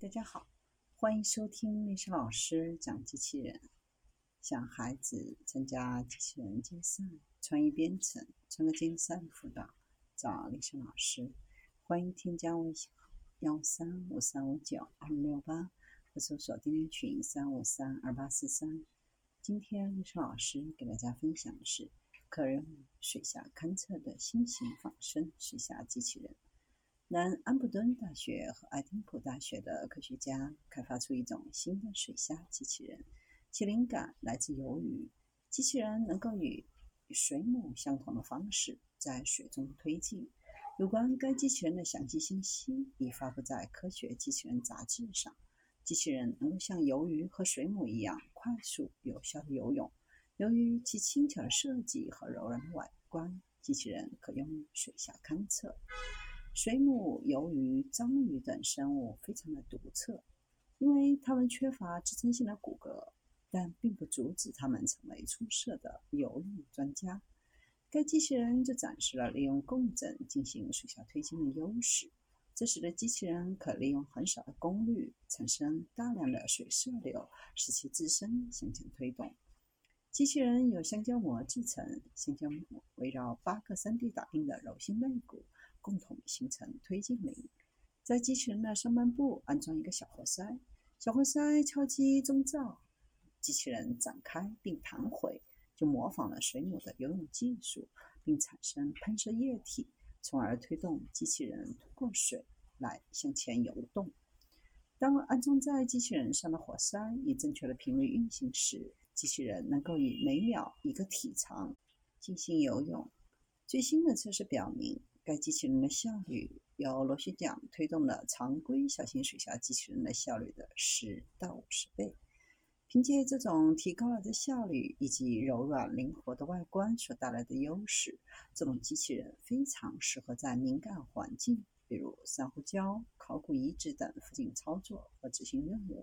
大家好，欢迎收听历史老师讲机器人。想孩子参加机器人竞赛、创意编程、创客竞赛辅导，找历史老师。欢迎添加微信号幺三五三五九二六八，或搜索钉钉群三五三二八四三。今天历史老师给大家分享的是可任务水下勘测的新型仿生水下机器人。南安普敦大学和爱丁堡大学的科学家开发出一种新的水下机器人，其灵感来自鱿鱼。机器人能够以水母相同的方式在水中推进。有关该机器人的详细信息已发布在《科学机器人》杂志上。机器人能够像鱿鱼和水母一样快速有效地游泳。由于其轻巧的设计和柔软的外观，机器人可用于水下勘测。水母、鱿鱼、章鱼等生物非常的独特，因为它们缺乏支撑性的骨骼，但并不阻止它们成为出色的游泳专家。该机器人就展示了利用共振进行水下推进的优势，这使得机器人可利用很少的功率产生大量的水射流，使其自身向前推动。机器人由橡胶膜制成，橡胶膜围绕八个 3D 打印的柔性肋骨。共同形成推进力。在机器人的上半部安装一个小活塞，小活塞敲击中罩，机器人展开并弹回，就模仿了水母的游泳技术，并产生喷射液体，从而推动机器人通过水来向前游动。当安装在机器人上的活塞以正确的频率运行时，机器人能够以每秒一个体长进行游泳。最新的测试表明。该机器人的效率由螺旋桨推动的常规小型水下机器人的效率的十到五十倍。凭借这种提高了的效率以及柔软灵活的外观所带来的优势，这种机器人非常适合在敏感环境，比如珊瑚礁、考古遗址等附近操作和执行任务。